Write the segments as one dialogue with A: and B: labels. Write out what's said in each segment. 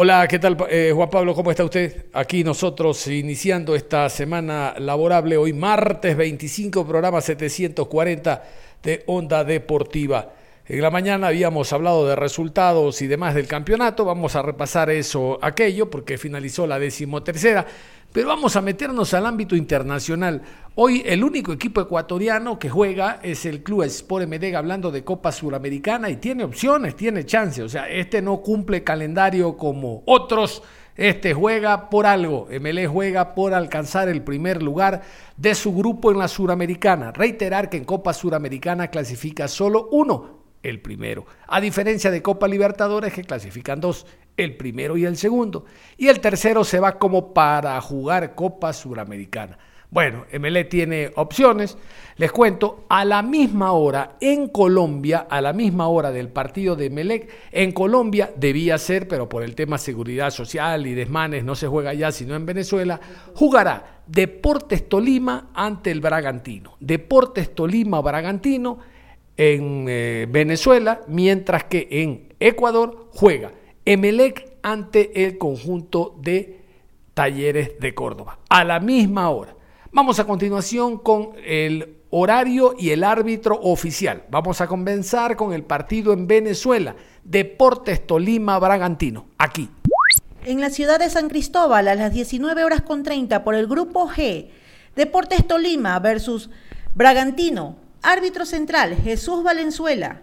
A: Hola, ¿qué tal eh, Juan Pablo? ¿Cómo está usted? Aquí nosotros iniciando esta semana laborable, hoy martes 25, programa 740 de Onda Deportiva. En la mañana habíamos hablado de resultados y demás del campeonato, vamos a repasar eso, aquello, porque finalizó la decimotercera, pero vamos a meternos al ámbito internacional. Hoy el único equipo ecuatoriano que juega es el Club Sport MD, hablando de Copa Suramericana, y tiene opciones, tiene chance, o sea, este no cumple calendario como otros, este juega por algo, MLE juega por alcanzar el primer lugar de su grupo en la Suramericana. Reiterar que en Copa Suramericana clasifica solo uno, el primero. A diferencia de Copa Libertadores que clasifican dos, el primero y el segundo. Y el tercero se va como para jugar Copa Suramericana. Bueno, MLE tiene opciones. Les cuento, a la misma hora en Colombia, a la misma hora del partido de Melec, en Colombia debía ser, pero por el tema seguridad social y desmanes no se juega allá, sino en Venezuela, jugará Deportes Tolima ante el Bragantino. Deportes Tolima Bragantino en eh, Venezuela, mientras que en Ecuador juega Emelec ante el conjunto de Talleres de Córdoba. A la misma hora. Vamos a continuación con el horario y el árbitro oficial. Vamos a comenzar con el partido en Venezuela. Deportes Tolima Bragantino. Aquí.
B: En la ciudad de San Cristóbal a las 19 horas con 30 por el grupo G. Deportes Tolima versus Bragantino. Árbitro central Jesús Valenzuela.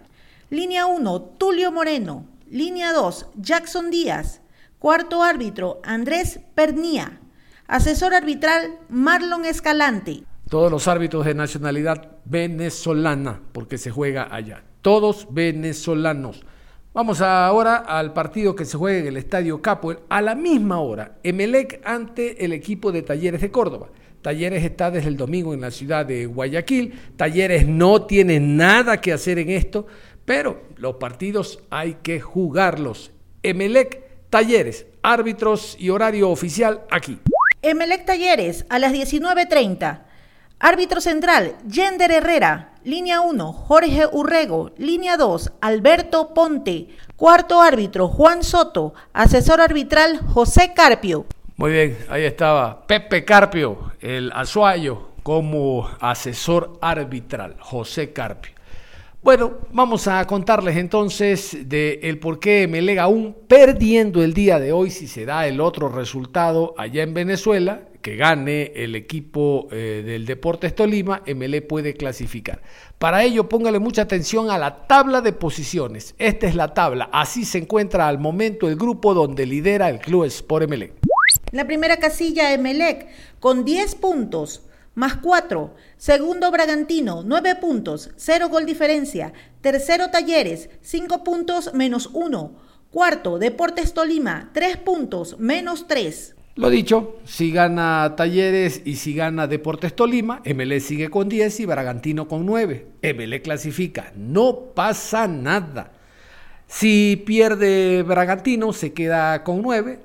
B: Línea 1 Tulio Moreno. Línea 2 Jackson Díaz. Cuarto árbitro Andrés Pernía. Asesor arbitral Marlon Escalante.
A: Todos los árbitros de nacionalidad venezolana, porque se juega allá. Todos venezolanos. Vamos ahora al partido que se juega en el Estadio Capoel. A la misma hora, Emelec ante el equipo de Talleres de Córdoba. Talleres está desde el domingo en la ciudad de Guayaquil. Talleres no tiene nada que hacer en esto, pero los partidos hay que jugarlos. Emelec, Talleres, árbitros y horario oficial aquí.
B: Emelec Talleres a las 19.30. Árbitro central, Yender Herrera. Línea 1, Jorge Urrego. Línea 2, Alberto Ponte. Cuarto árbitro, Juan Soto. Asesor arbitral, José Carpio.
A: Muy bien, ahí estaba Pepe Carpio, el azuayo, como asesor arbitral, José Carpio. Bueno, vamos a contarles entonces de el por qué Melega aún perdiendo el día de hoy, si se da el otro resultado allá en Venezuela, que gane el equipo eh, del Deportes Tolima, MLE puede clasificar. Para ello, póngale mucha atención a la tabla de posiciones. Esta es la tabla, así se encuentra al momento el grupo donde lidera el Club Sport MLE.
B: La primera casilla Emelec con 10 puntos más 4. Segundo Bragantino, 9 puntos, 0 gol diferencia. Tercero Talleres, 5 puntos menos 1. Cuarto Deportes Tolima, 3 puntos menos 3.
A: Lo dicho, si gana Talleres y si gana Deportes Tolima, MLE sigue con 10 y Bragantino con 9. MLE clasifica, no pasa nada. Si pierde Bragantino, se queda con 9,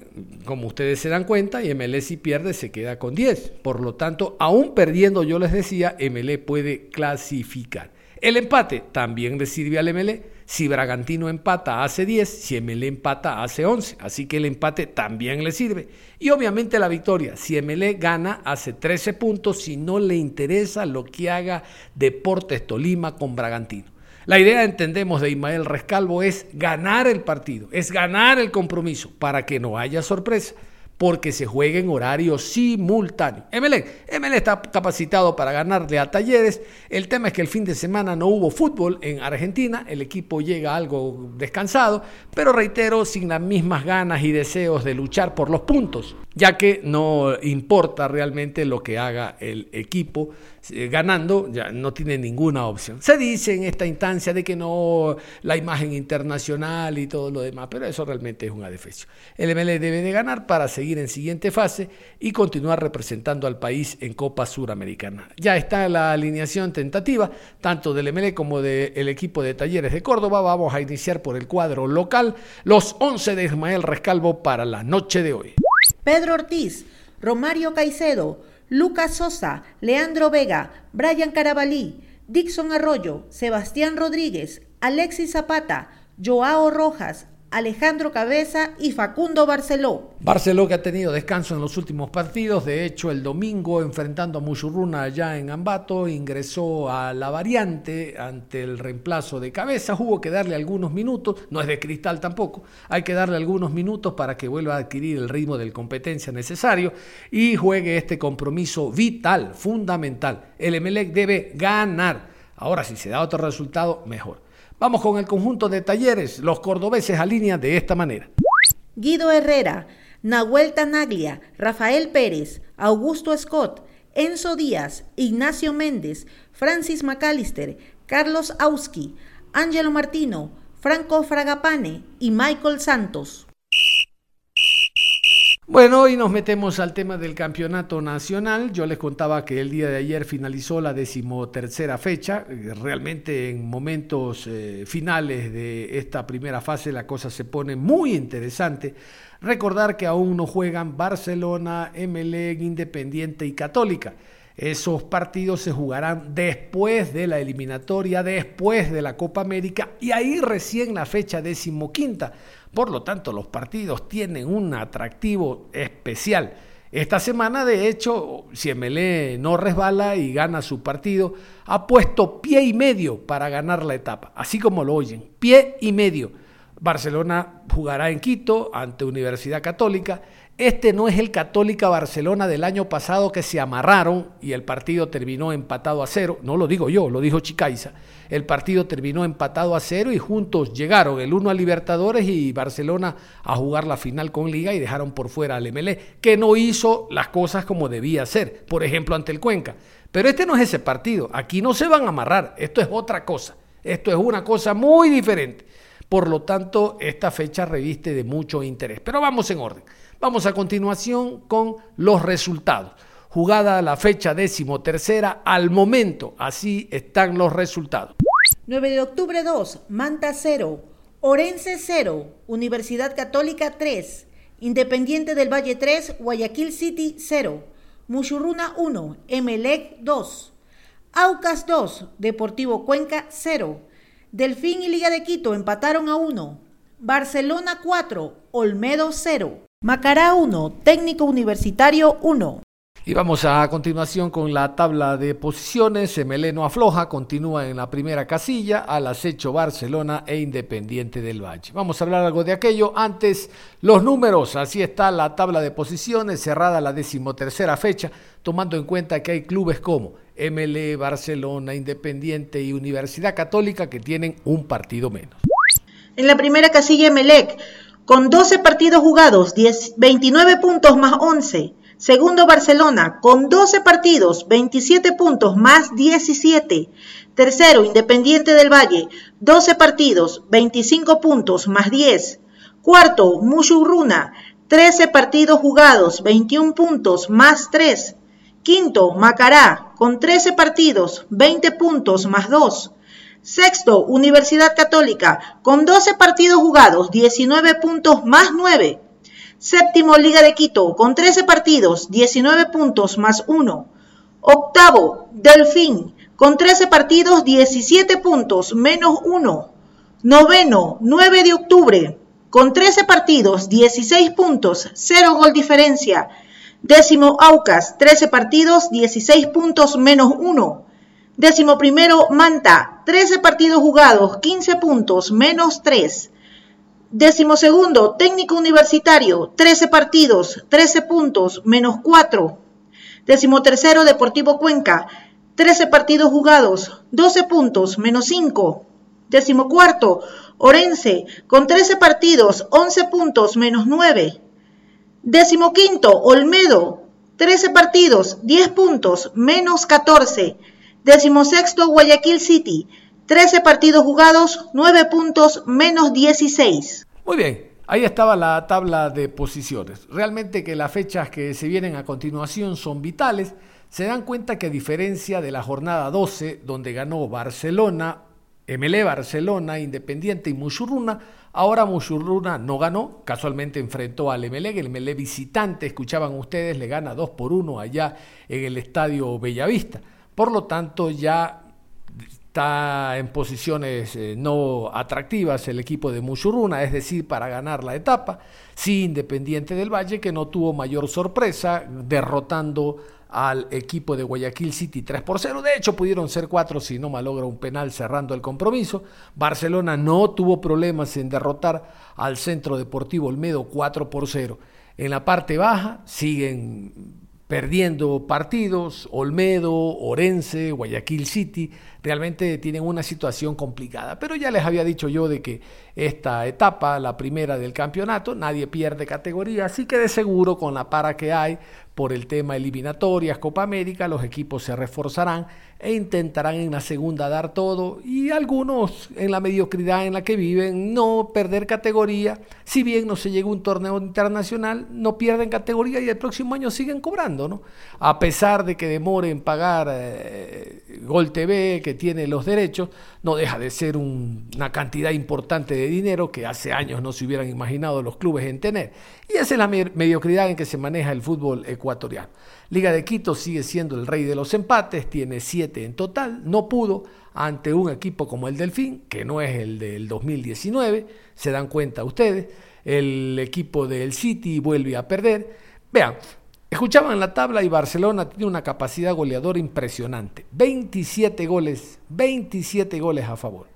A: como ustedes se dan cuenta, y MLE si pierde, se queda con 10. Por lo tanto, aún perdiendo, yo les decía, MLE puede clasificar. El empate también le sirve al MLE. Si Bragantino empata, hace 10. Si MLE empata, hace 11. Así que el empate también le sirve. Y obviamente la victoria. Si MLE gana, hace 13 puntos. Si no le interesa lo que haga Deportes Tolima con Bragantino. La idea, entendemos, de Ismael Rescalvo es ganar el partido, es ganar el compromiso para que no haya sorpresa. Porque se juega en horario simultáneo. Emelec, Emelec está capacitado para ganarle a Talleres. El tema es que el fin de semana no hubo fútbol en Argentina, el equipo llega algo descansado, pero reitero, sin las mismas ganas y deseos de luchar por los puntos, ya que no importa realmente lo que haga el equipo, eh, ganando ya no tiene ninguna opción. Se dice en esta instancia de que no la imagen internacional y todo lo demás, pero eso realmente es un adefesio. El MLE debe de ganar para seguir en siguiente fase y continuar representando al país en Copa Suramericana. Ya está la alineación tentativa, tanto del MLE como del equipo de Talleres de Córdoba. Vamos a iniciar por el cuadro local, los 11 de Ismael Rescalvo para la noche de hoy.
B: Pedro Ortiz, Romario Caicedo, Lucas Sosa, Leandro Vega, Brian Carabalí, Dixon Arroyo, Sebastián Rodríguez, Alexis Zapata, Joao Rojas, Alejandro Cabeza y Facundo Barceló.
A: Barceló que ha tenido descanso en los últimos partidos, de hecho el domingo enfrentando a Muchurruna allá en Ambato, ingresó a la variante ante el reemplazo de Cabeza, hubo que darle algunos minutos, no es de cristal tampoco, hay que darle algunos minutos para que vuelva a adquirir el ritmo de competencia necesario y juegue este compromiso vital, fundamental. El Emelec debe ganar. Ahora si se da otro resultado, mejor. Vamos con el conjunto de talleres. Los cordobeses alinean de esta manera.
B: Guido Herrera, Nahuel Tanaglia, Rafael Pérez, Augusto Scott, Enzo Díaz, Ignacio Méndez, Francis McAllister, Carlos Auski, Ángelo Martino, Franco Fragapane y Michael Santos.
A: Bueno, hoy nos metemos al tema del campeonato nacional. Yo les contaba que el día de ayer finalizó la decimotercera fecha. Realmente en momentos eh, finales de esta primera fase la cosa se pone muy interesante. Recordar que aún no juegan Barcelona, Emelec, Independiente y Católica. Esos partidos se jugarán después de la eliminatoria, después de la Copa América y ahí recién la fecha decimoquinta por lo tanto, los partidos tienen un atractivo especial. Esta semana, de hecho, si MLE no resbala y gana su partido, ha puesto pie y medio para ganar la etapa, así como lo oyen, pie y medio. Barcelona jugará en Quito ante Universidad Católica este no es el Católica Barcelona del año pasado que se amarraron y el partido terminó empatado a cero. No lo digo yo, lo dijo Chicaiza. El partido terminó empatado a cero y juntos llegaron el uno a Libertadores y Barcelona a jugar la final con Liga y dejaron por fuera al MLE, que no hizo las cosas como debía hacer, por ejemplo ante el Cuenca. Pero este no es ese partido. Aquí no se van a amarrar. Esto es otra cosa. Esto es una cosa muy diferente. Por lo tanto, esta fecha reviste de mucho interés. Pero vamos en orden. Vamos a continuación con los resultados. Jugada la fecha décimo tercera, al momento, así están los resultados.
B: 9 de octubre 2, Manta 0, Orense 0, Universidad Católica 3, Independiente del Valle 3, Guayaquil City 0, Muchurruna 1, Emelec 2, Aucas 2, Deportivo Cuenca 0, Delfín y Liga de Quito empataron a 1, Barcelona 4, Olmedo 0. Macará 1, técnico universitario 1.
A: Y vamos a continuación con la tabla de posiciones. Emeleno afloja, continúa en la primera casilla, al acecho Barcelona e Independiente del Valle. Vamos a hablar algo de aquello. Antes, los números. Así está la tabla de posiciones, cerrada la decimotercera fecha, tomando en cuenta que hay clubes como MLE, Barcelona, Independiente y Universidad Católica que tienen un partido menos.
B: En la primera casilla, Emelec con 12 partidos jugados, 29 puntos más 11. Segundo Barcelona, con 12 partidos, 27 puntos más 17. Tercero Independiente del Valle, 12 partidos, 25 puntos más 10. Cuarto Mushurruna, 13 partidos jugados, 21 puntos más 3. Quinto Macará, con 13 partidos, 20 puntos más 2. Sexto, Universidad Católica, con 12 partidos jugados, 19 puntos más 9. Séptimo, Liga de Quito, con 13 partidos, 19 puntos más 1. Octavo, Delfín, con 13 partidos, 17 puntos menos 1. Noveno, 9 de octubre, con 13 partidos, 16 puntos, 0 gol diferencia. Décimo, Aucas, 13 partidos, 16 puntos menos 1. Décimo primero, Manta, 13 partidos jugados, 15 puntos, menos 3. Décimo segundo, técnico universitario, 13 partidos, 13 puntos, menos 4. Décimo tercero, Deportivo Cuenca, 13 partidos jugados, 12 puntos, menos 5. Décimo cuarto, Orense, con 13 partidos, 11 puntos, menos 9. Décimo quinto, Olmedo, 13 partidos, 10 puntos, menos 14. Décimo sexto, Guayaquil City, 13 partidos jugados, 9 puntos, menos 16.
A: Muy bien, ahí estaba la tabla de posiciones. Realmente que las fechas que se vienen a continuación son vitales. Se dan cuenta que a diferencia de la jornada 12, donde ganó Barcelona, MLE Barcelona, Independiente y Mushurruna, ahora Mushurruna no ganó, casualmente enfrentó al MLE, el MLE visitante, escuchaban ustedes, le gana 2 por 1 allá en el estadio Bellavista. Por lo tanto, ya está en posiciones eh, no atractivas el equipo de Muchurruna, es decir, para ganar la etapa. Sí, Independiente del Valle, que no tuvo mayor sorpresa, derrotando al equipo de Guayaquil City 3 por 0. De hecho, pudieron ser 4 si no malogra un penal cerrando el compromiso. Barcelona no tuvo problemas en derrotar al Centro Deportivo Olmedo 4 por 0. En la parte baja siguen perdiendo partidos, Olmedo, Orense, Guayaquil City, realmente tienen una situación complicada. Pero ya les había dicho yo de que esta etapa, la primera del campeonato, nadie pierde categoría, así que de seguro con la para que hay por el tema eliminatorias, Copa América, los equipos se reforzarán e intentarán en la segunda dar todo y algunos en la mediocridad en la que viven no perder categoría, si bien no se llega a un torneo internacional, no pierden categoría y el próximo año siguen cobrando, ¿no? A pesar de que demore en pagar eh, Gol TV, que tiene los derechos, no deja de ser una cantidad importante de dinero que hace años no se hubieran imaginado los clubes en tener. Y esa es la mediocridad en que se maneja el fútbol ecuatoriano. Liga de Quito sigue siendo el rey de los empates, tiene siete en total, no pudo ante un equipo como el Delfín, que no es el del 2019, se dan cuenta ustedes, el equipo del City vuelve a perder. Vean, escuchaban la tabla y Barcelona tiene una capacidad goleadora impresionante, 27 goles, 27 goles a favor.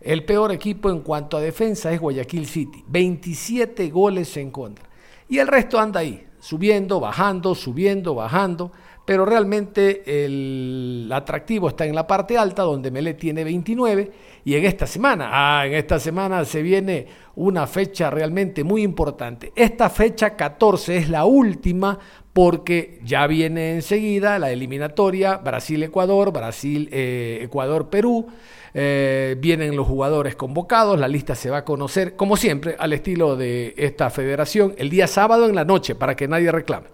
A: El peor equipo en cuanto a defensa es Guayaquil City, 27 goles en contra. Y el resto anda ahí, subiendo, bajando, subiendo, bajando, pero realmente el atractivo está en la parte alta donde Melé tiene 29 y en esta semana, ah, en esta semana se viene una fecha realmente muy importante. Esta fecha 14 es la última porque ya viene enseguida la eliminatoria Brasil-Ecuador, Brasil-Ecuador-Perú. Eh, vienen los jugadores convocados, la lista se va a conocer, como siempre, al estilo de esta federación, el día sábado en la noche, para que nadie reclame.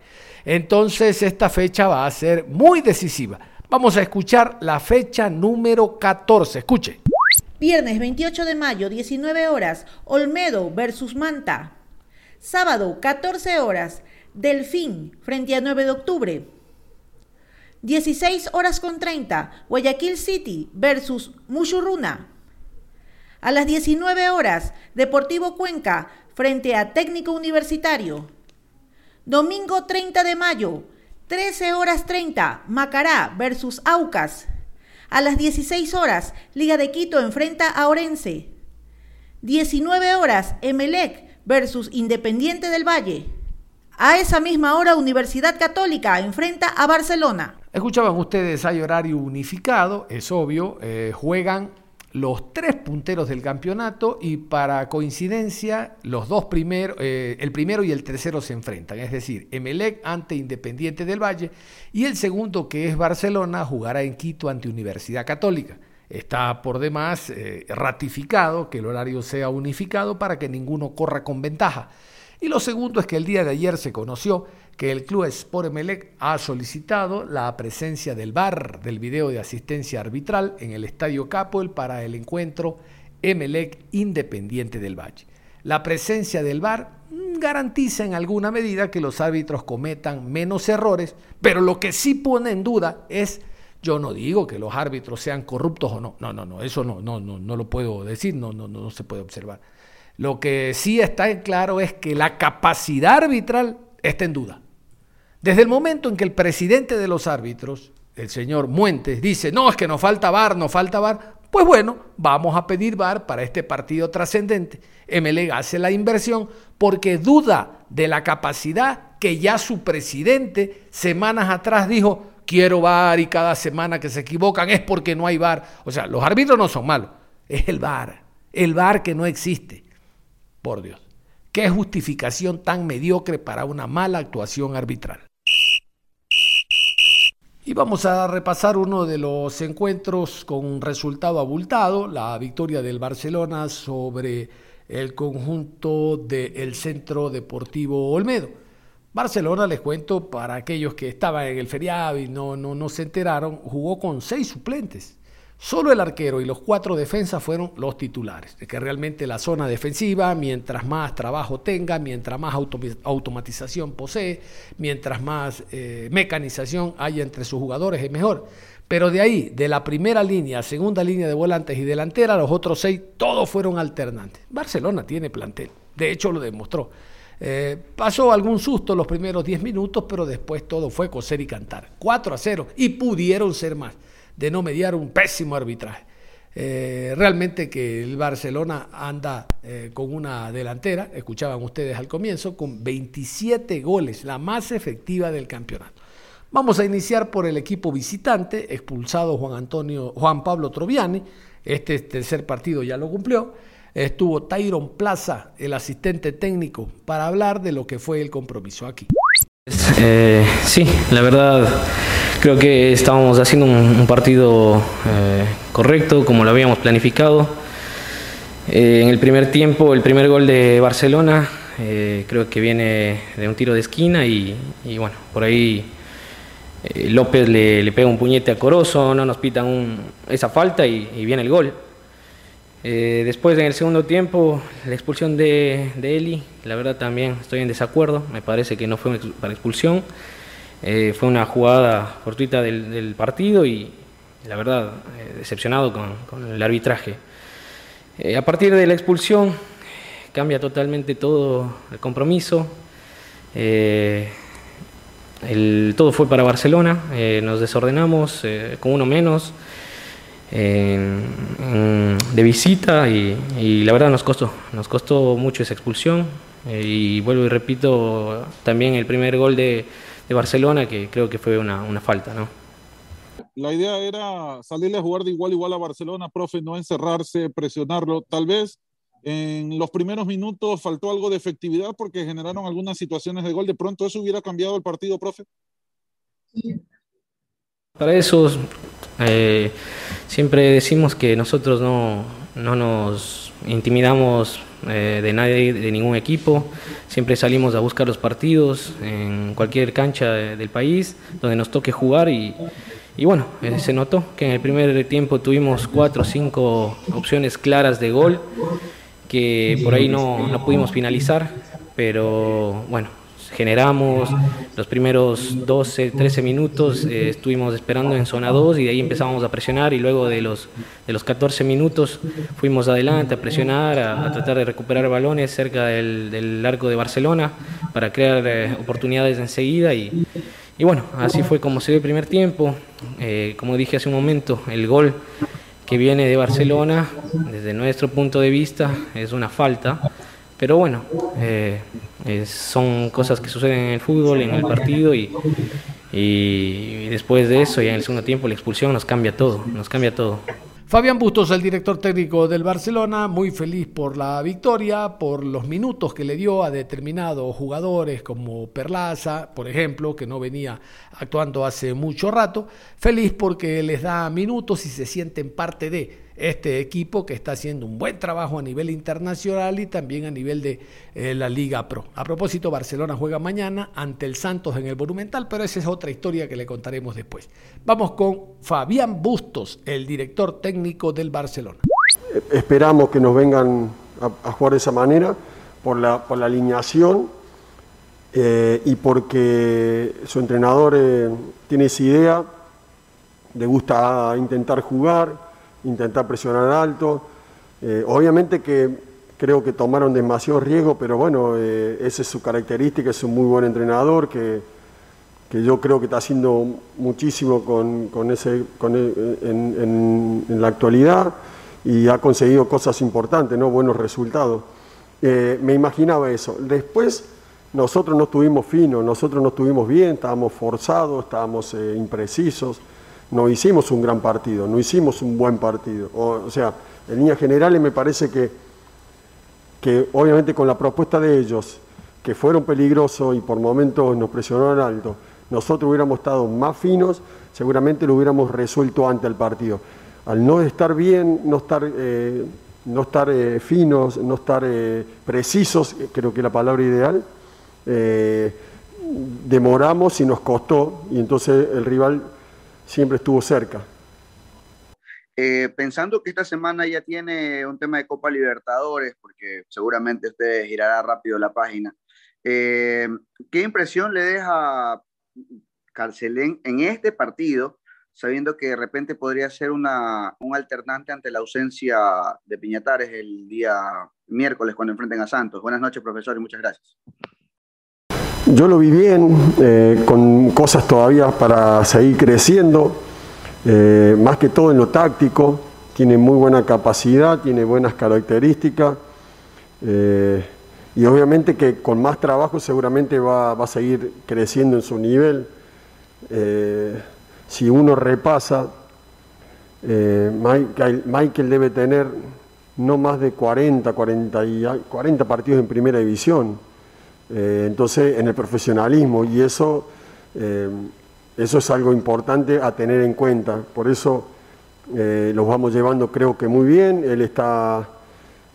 A: Entonces, esta fecha va a ser muy decisiva. Vamos a escuchar la fecha número 14. Escuche.
B: Viernes 28 de mayo, 19 horas, Olmedo versus Manta. Sábado, 14 horas, Delfín frente a 9 de octubre. 16 horas con 30, Guayaquil City versus Mushurruna. A las 19 horas, Deportivo Cuenca frente a Técnico Universitario. Domingo 30 de mayo, 13 horas 30, Macará versus Aucas. A las 16 horas, Liga de Quito enfrenta a Orense. 19 horas, Emelec versus Independiente del Valle. A esa misma hora, Universidad Católica enfrenta a Barcelona.
A: Escuchaban ustedes, hay horario unificado, es obvio, eh, juegan los tres punteros del campeonato y para coincidencia los dos primeros, eh, el primero y el tercero se enfrentan, es decir, Emelec ante Independiente del Valle y el segundo que es Barcelona jugará en Quito ante Universidad Católica. Está por demás eh, ratificado que el horario sea unificado para que ninguno corra con ventaja. Y lo segundo es que el día de ayer se conoció que el club Sport Emelec ha solicitado la presencia del VAR, del video de asistencia arbitral, en el Estadio Capol para el encuentro Emelec Independiente del Valle. La presencia del VAR garantiza en alguna medida que los árbitros cometan menos errores, pero lo que sí pone en duda es, yo no digo que los árbitros sean corruptos o no, no, no, no, eso no, no, no, no lo puedo decir, no, no, no se puede observar. Lo que sí está en claro es que la capacidad arbitral está en duda. Desde el momento en que el presidente de los árbitros, el señor Muentes, dice, no, es que nos falta VAR, nos falta VAR, Pues bueno, vamos a pedir VAR para este partido trascendente. MLE hace la inversión porque duda de la capacidad que ya su presidente semanas atrás dijo, quiero VAR y cada semana que se equivocan es porque no hay VAR. O sea, los árbitros no son malos, es el VAR, el VAR que no existe. Por Dios, qué justificación tan mediocre para una mala actuación arbitral. Y vamos a repasar uno de los encuentros con resultado abultado, la victoria del Barcelona sobre el conjunto del Centro Deportivo Olmedo. Barcelona, les cuento, para aquellos que estaban en el feriado y no, no, no se enteraron, jugó con seis suplentes. Solo el arquero y los cuatro defensas fueron los titulares. De que realmente la zona defensiva, mientras más trabajo tenga, mientras más automatización posee, mientras más eh, mecanización haya entre sus jugadores, es mejor. Pero de ahí, de la primera línea, segunda línea de volantes y delantera, los otros seis, todos fueron alternantes. Barcelona tiene plantel, de hecho lo demostró. Eh, pasó algún susto los primeros 10 minutos, pero después todo fue coser y cantar. 4 a 0 y pudieron ser más de no mediar un pésimo arbitraje. Eh, realmente que el Barcelona anda eh, con una delantera, escuchaban ustedes al comienzo, con 27 goles, la más efectiva del campeonato. Vamos a iniciar por el equipo visitante, expulsado Juan Antonio, Juan Pablo Troviani, este tercer partido ya lo cumplió. Estuvo Tyron Plaza, el asistente técnico, para hablar de lo que fue el compromiso aquí.
C: Eh, sí, la verdad creo que estábamos haciendo un, partido eh, correcto, como lo habíamos planificado. Eh, en el primer tiempo, el primer gol de Barcelona, creo que viene de un tiro de esquina y, bueno, por ahí López le, pega un puñete a Corozo, no nos pitan esa falta y viene el gol. Eh, después en el segundo tiempo, la expulsión de, Eli, la verdad también estoy en desacuerdo, me parece que no fue para expulsión, eh, fue una jugada fortuita del, partido y la verdad eh, decepcionado con, el arbitraje. a partir de la expulsión cambia totalmente todo el compromiso, todo fue para Barcelona, nos desordenamos con uno menos de visita y, la verdad nos costó, nos costó mucho esa expulsión eh, y vuelvo y repito también el primer gol de, Barcelona que creo que fue una, falta, ¿no?
D: La idea era salirle a jugar de igual a igual a Barcelona, profe, no encerrarse, presionarlo. Tal vez en los primeros minutos faltó algo de efectividad porque generaron algunas situaciones de gol. De pronto eso hubiera cambiado el partido, profe.
C: Para eso eh, siempre decimos que nosotros no, nos intimidamos eh, de nadie, de ningún equipo. Siempre salimos a buscar los partidos en cualquier cancha del país donde nos toque jugar y, bueno, eh, se notó que en el primer tiempo tuvimos cuatro o cinco opciones claras de gol que por ahí no, no pudimos finalizar, pero bueno, generamos. Los primeros 12, 13 minutos eh, estuvimos esperando en zona 2 y de ahí empezamos a presionar y luego de los, de los 14 minutos fuimos adelante a presionar, a, tratar de recuperar balones cerca del, arco de Barcelona para crear eh, oportunidades enseguida y, y, bueno, así fue como se dio el primer tiempo. Eh, como dije hace un momento, el gol que viene de Barcelona, desde nuestro punto de vista, es una falta pero bueno, eh, son cosas que suceden en el fútbol, en el partido y, y después de eso, ya en el segundo tiempo, la expulsión nos cambia todo, nos cambia todo.
A: Fabián Bustos, el director técnico del Barcelona, muy feliz por la victoria, por los minutos que le dio a determinados jugadores como Perlaza, por ejemplo, que no venía actuando hace mucho rato. Feliz porque les da minutos y se sienten parte de este equipo que está haciendo un buen trabajo a nivel internacional y también a nivel de eh, la Liga Pro. A propósito, Barcelona juega mañana ante el Santos en el Monumental, pero esa es otra historia que le contaremos después. Vamos con Fabián Bustos, el director técnico del Barcelona.
E: Esperamos que nos vengan a, jugar de esa manera por la, por la alineación eh, y porque su entrenador eh, tiene esa idea, le gusta intentar jugar intentar presionar alto. Eh, obviamente que creo que tomaron demasiado riesgo, pero bueno, eh, esa es su característica, es un muy buen entrenador que, que yo creo que está haciendo muchísimo con, ese, en, la actualidad y ha conseguido cosas importantes, ¿no? buenos resultados. Eh, me imaginaba eso. Después nosotros no estuvimos finos, nosotros no estuvimos bien, estábamos forzados, estábamos imprecisos, no hicimos un gran partido, no hicimos un buen partido. O, sea, en líneas generales me parece que, que obviamente con la propuesta de ellos, que fueron peligrosos y por momentos nos presionaron alto, nosotros hubiéramos estado más finos, seguramente lo hubiéramos resuelto antes del partido. Al no estar bien, no estar, eh, no estar eh, finos, no estar eh, precisos, creo que es la palabra ideal, demoramos y nos costó, y entonces el rival siempre estuvo cerca.
F: pensando que esta semana ya tiene un tema de Copa Libertadores, porque seguramente usted girará rápido la página, ¿qué impresión le deja Carcelén en este partido, sabiendo que de repente podría ser una, un alternante ante la ausencia de Piñatares el día miércoles cuando enfrenten a Santos. Buenas noches, profesor, y muchas gracias.
E: Yo lo vi bien, eh, con cosas todavía para seguir creciendo, eh, más que todo en lo táctico, tiene muy buena capacidad, tiene buenas características. Eh, y obviamente que con más trabajo seguramente va, a seguir creciendo en su nivel. Si uno repasa, eh, Michael, debe tener no más de 40, 40, 40 partidos en primera división. Eh, entonces, en el profesionalismo, y eso, eso es algo importante a tener en cuenta. Por eso los vamos llevando, creo que muy bien. Él está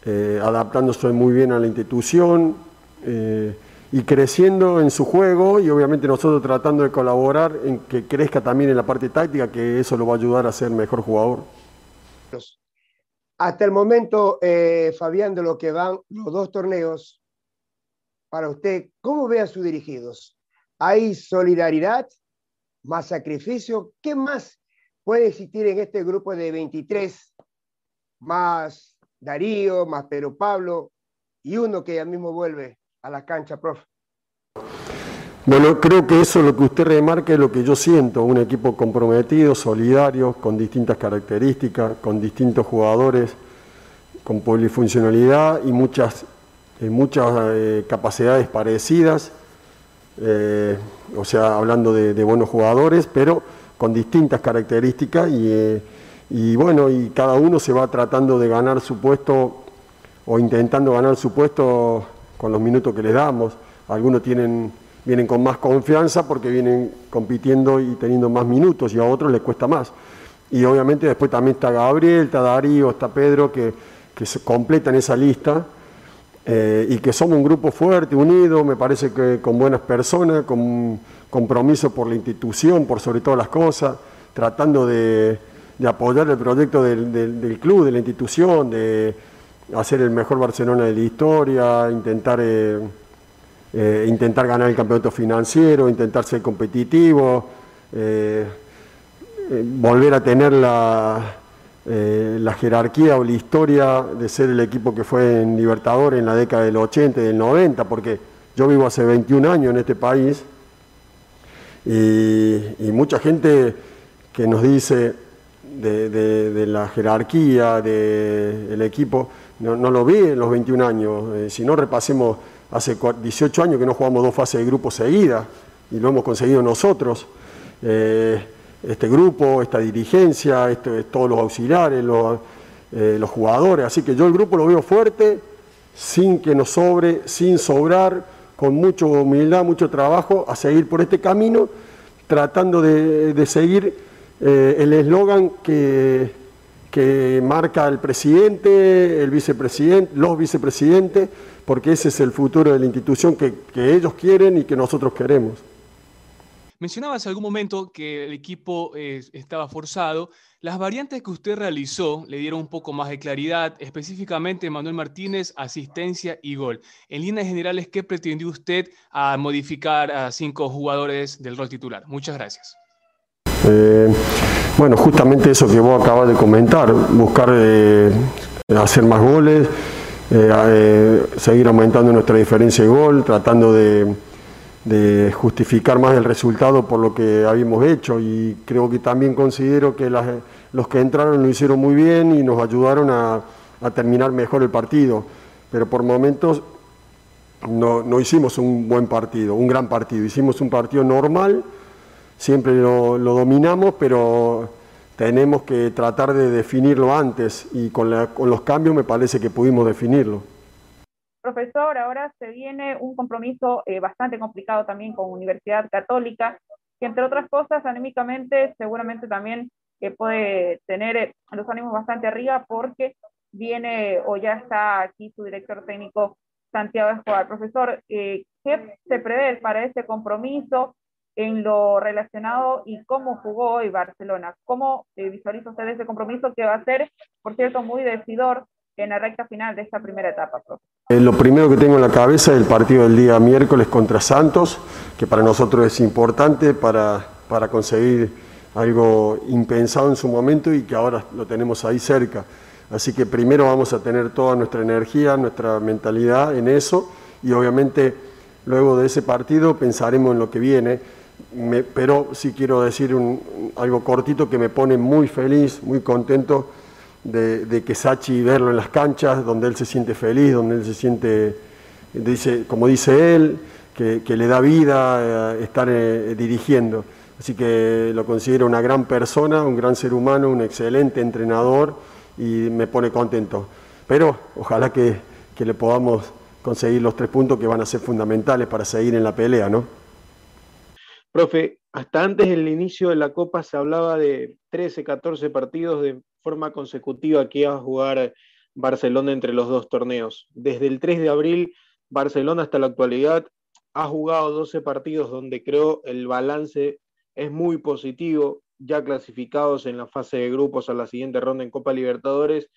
E: eh, adaptándose muy bien a la institución eh, y creciendo en su juego y obviamente nosotros tratando de colaborar en que crezca también en la parte táctica, que eso lo va a ayudar a ser mejor jugador.
G: Hasta el momento, eh, Fabián, de lo que van los dos torneos, para usted, ¿cómo ve a sus dirigidos? ¿Hay solidaridad, más sacrificio? ¿Qué más puede existir en este grupo de 23 más Darío, más Pedro Pablo y uno que ya mismo vuelve a la cancha, profe.
E: Bueno, creo que eso es lo que usted remarca es lo que yo siento, un equipo comprometido, solidario, con distintas características, con distintos jugadores, con polifuncionalidad y muchas, eh, muchas eh, capacidades parecidas, eh, o sea, hablando de, buenos jugadores, pero con distintas características y y bueno, y cada uno se va tratando de ganar su puesto o intentando ganar su puesto con los minutos que les damos. Algunos tienen, vienen con más confianza porque vienen compitiendo y teniendo más minutos y a otros les cuesta más. Y obviamente después también está Gabriel, está Darío, está Pedro, que, que completan esa lista. Eh, y que somos un grupo fuerte, unido, me parece que con buenas personas, con compromiso por la institución, por sobre todas las cosas, tratando de, de apoyar el proyecto del, club, de la institución, de hacer el mejor Barcelona de la historia, intentar, eh, eh, intentar ganar el campeonato financiero, intentar ser competitivo, volver a tener la, la jerarquía o la historia de ser el equipo que fue en Libertadores en la década del 80 y del 90, porque yo vivo hace 21 años en este país y, mucha gente que nos dice, de, la jerarquía del equipo, no, lo vi en los 21 años. Eh, si no, repasemos hace 18 años que no jugamos dos fases de grupo seguidas y lo hemos conseguido nosotros. Eh, este grupo, esta dirigencia, este, todos los auxiliares, los, eh, los jugadores. Así que yo el grupo lo veo fuerte, sin que nos sobre, sin sobrar, con mucha humildad, mucho trabajo, a seguir por este camino, tratando de, de seguir eh, el eslogan que, que marca el presidente, el vicepresidente, los vicepresidentes, porque ese es el futuro de la institución que, ellos quieren y que nosotros queremos.
H: Mencionabas algún momento que el equipo eh, estaba forzado. Las variantes que usted realizó le dieron un poco más de claridad, específicamente Manuel Martínez, asistencia y gol. En líneas generales, ¿qué pretendió usted a modificar a cinco jugadores del rol titular? Muchas gracias.
E: Eh, bueno, justamente eso que vos acabas de comentar, buscar eh, hacer más goles, seguir aumentando nuestra diferencia de gol, tratando de, de justificar más el resultado por lo que habíamos hecho. Y creo que también considero que los que entraron lo hicieron muy bien y nos ayudaron a, terminar mejor el partido, pero por momentos no, no, hicimos un buen partido, un gran partido, hicimos un partido normal, siempre lo, dominamos, pero tenemos que tratar de definirlo antes. Y con, con los cambios me parece que pudimos definirlo.
I: Profesor, ahora se viene un compromiso eh, bastante complicado también con Universidad Católica, que entre otras cosas, anímicamente, seguramente también que puede tener eh, los ánimos bastante arriba porque viene o ya está aquí su director técnico Santiago Escobar. Profesor, eh, ¿qué se prevé para este compromiso en lo relacionado y cómo jugó hoy Barcelona? ¿Cómo visualiza usted ese compromiso que va a ser, por cierto, muy decidor en la recta final de esta primera etapa,
E: eh, lo primero que tengo en la cabeza es el partido del día miércoles contra Santos, que para nosotros es importante para, para conseguir algo impensado en su momento y que ahora lo tenemos ahí cerca. Así que primero vamos a tener toda nuestra energía, nuestra mentalidad en eso y obviamente luego de ese partido pensaremos en lo que viene. pero sí quiero decir algo cortito que me pone muy feliz, muy contento de, que Sachi verlo en las canchas, donde él se siente feliz, donde él se siente, dice, como dice él, que, le da vida eh, estar eh, dirigiendo. Así que lo considero una gran persona, un gran ser humano, un excelente entrenador y me pone contento. Pero ojalá que, que le podamos conseguir los tres puntos que van a ser fundamentales para seguir en la pelea, ¿no?
J: Profe, hasta antes del inicio de la Copa se hablaba de 13, 14 partidos de forma consecutiva que iba a jugar Barcelona entre los dos torneos. Desde el 3 de abril, Barcelona hasta la actualidad ha jugado 12 partidos donde creo el balance es muy positivo, ya clasificados en la fase de grupos a la siguiente ronda en Copa Libertadores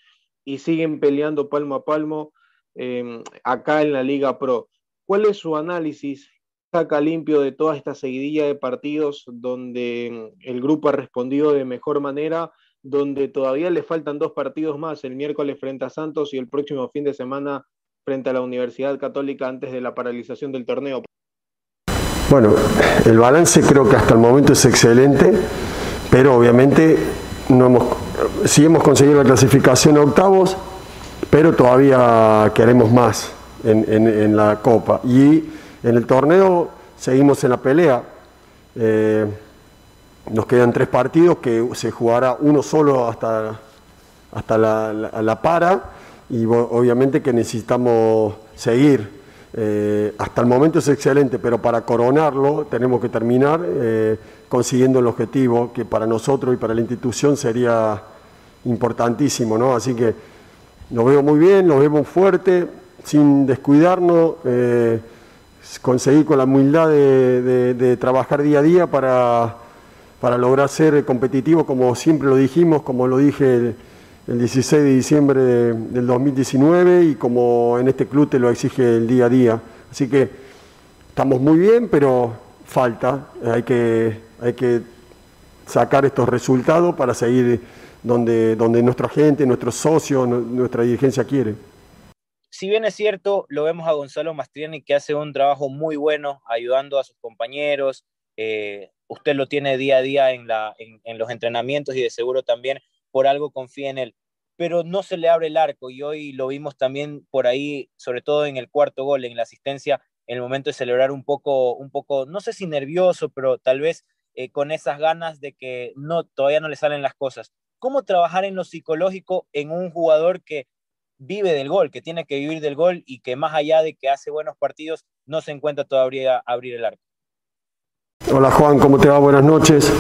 J: y siguen peleando palmo a palmo em, acá en la Liga Pro. ¿Cuál es su análisis? Saca limpio de toda esta seguidilla de partidos donde em, el grupo ha respondido de mejor manera donde todavía le faltan dos partidos más, el miércoles frente a Santos y el próximo fin de semana frente a la Universidad Católica antes de la paralización del torneo.
E: Bueno, el balance creo que hasta el momento es excelente, pero obviamente no hemos, sí hemos conseguido la clasificación a octavos, pero todavía queremos más en, la Copa. Y en el torneo seguimos en la pelea. Eh, nos quedan tres partidos que se jugará uno solo hasta, hasta la, para y obviamente que necesitamos seguir. Eh, hasta el momento es excelente, pero para coronarlo tenemos que terminar eh, consiguiendo el objetivo que para nosotros y para la institución sería importantísimo. ¿no? Así que nos veo muy bien, nos vemos fuerte, sin descuidarnos, conseguir con la humildad de trabajar día a día para para lograr ser competitivo, como siempre lo dijimos, como lo dije el, 16 de diciembre del 2019 y como en este club te lo exige el día a día. Así que estamos muy bien, pero falta, hay que, hay que sacar estos resultados para seguir donde, donde nuestra gente, nuestros socios, nuestra dirigencia quiere.
K: Si bien es cierto, lo vemos a Gonzalo Mastriani que hace un trabajo muy bueno ayudando a sus compañeros, eh, usted lo tiene día a día en, los entrenamientos y de seguro también por algo confía en él. Pero no se le abre el arco y hoy lo vimos también por ahí, sobre todo en el cuarto gol, en la asistencia, en el momento de celebrar un poco, un poco no sé si nervioso, pero tal vez eh, con esas ganas de que no, todavía no le salen las cosas. ¿Cómo trabajar en lo psicológico en un jugador que vive del gol, que tiene que vivir del gol y que más allá de que hace buenos partidos, no se encuentra todavía abrir el arco?
E: Hola Juan, ¿cómo te va? Buenas noches.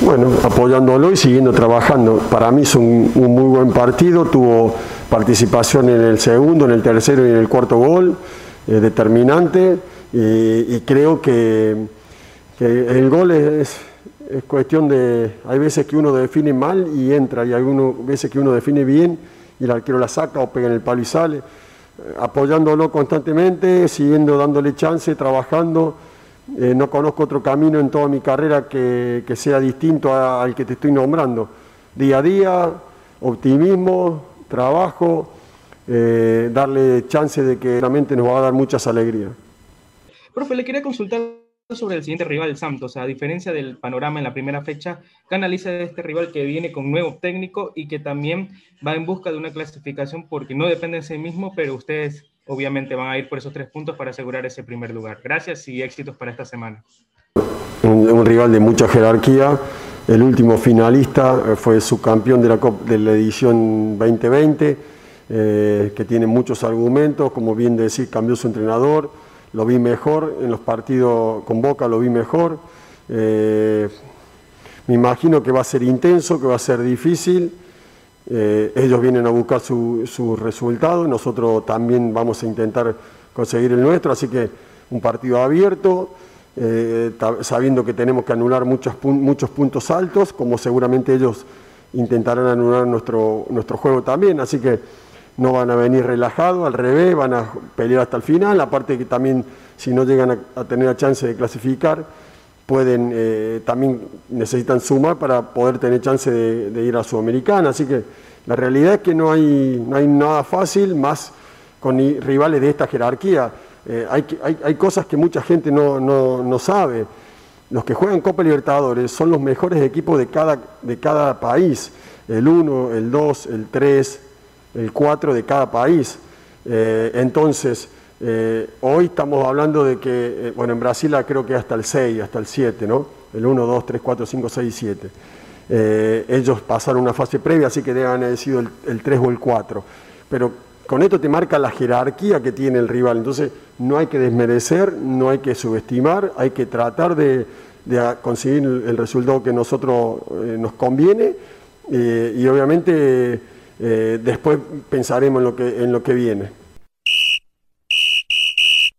E: Bueno, apoyándolo y siguiendo trabajando. Para mí es un, muy buen partido, tuvo participación en el segundo, en el tercero y en el cuarto gol, eh, determinante, y, creo que, el gol es, cuestión de, hay veces que uno define mal y entra, y hay veces que uno define bien y el arquero la saca o pega en el palo y sale. Eh, apoyándolo constantemente, siguiendo dándole chance, trabajando eh, no conozco otro camino en toda mi carrera que, sea distinto al que te estoy nombrando. Día a día, optimismo, trabajo, eh, darle chance de que realmente nos va a dar muchas alegrías.
J: Profe, le quería consultar
L: sobre el siguiente rival, Santos, a diferencia del panorama en la primera fecha, ¿qué analiza este rival que viene con nuevo técnico y que también va en busca de una clasificación porque no depende de sí mismo, pero ustedes obviamente van a ir por esos tres puntos para asegurar ese primer lugar? Gracias y éxitos para esta semana.
E: Un, rival de mucha jerarquía. El último finalista eh, fue subcampeón de la, de la edición 2020, eh, que tiene muchos argumentos, como bien decir, cambió su entrenador lo vi mejor, en los partidos con Boca lo vi mejor. Eh, me imagino que va a ser intenso, que va a ser difícil. Eh, ellos vienen a buscar su, su, resultado, nosotros también vamos a intentar conseguir el nuestro, así que un partido abierto, eh, sabiendo que tenemos que anular muchos, muchos puntos altos, como seguramente ellos intentarán anular nuestro, nuestro juego también, así que no van a venir relajados, al revés, van a pelear hasta el final, aparte que también si no llegan a, tener la chance de clasificar, pueden, eh, también necesitan sumar para poder tener chance de, ir a Sudamericana, así que la realidad es que no hay, no hay nada fácil, más con rivales de esta jerarquía. Eh, hay, hay, hay, cosas que mucha gente no, no, no, sabe. Los que juegan Copa Libertadores son los mejores equipos de cada, de cada país. El 1, el 2, el 3, el 4 de cada país. Eh, entonces, eh, hoy estamos hablando de que, eh, bueno, en Brasil creo que hasta el 6, hasta el 7, ¿no? El 1, 2, 3, 4, 5, 6 y 7. ellos pasaron una fase previa, así que deben haber sido el, 3 o el 4. Pero con esto te marca la jerarquía que tiene el rival. Entonces, no hay que desmerecer, no hay que subestimar, hay que tratar de, conseguir el resultado que nosotros nos conviene. y obviamente eh, después pensaremos en lo, que, viene.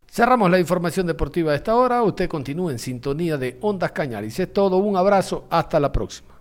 A: Cerramos la información deportiva de esta hora. Usted continúa en sintonía de Ondas Cañaris. Es todo. Un abrazo. Hasta la próxima.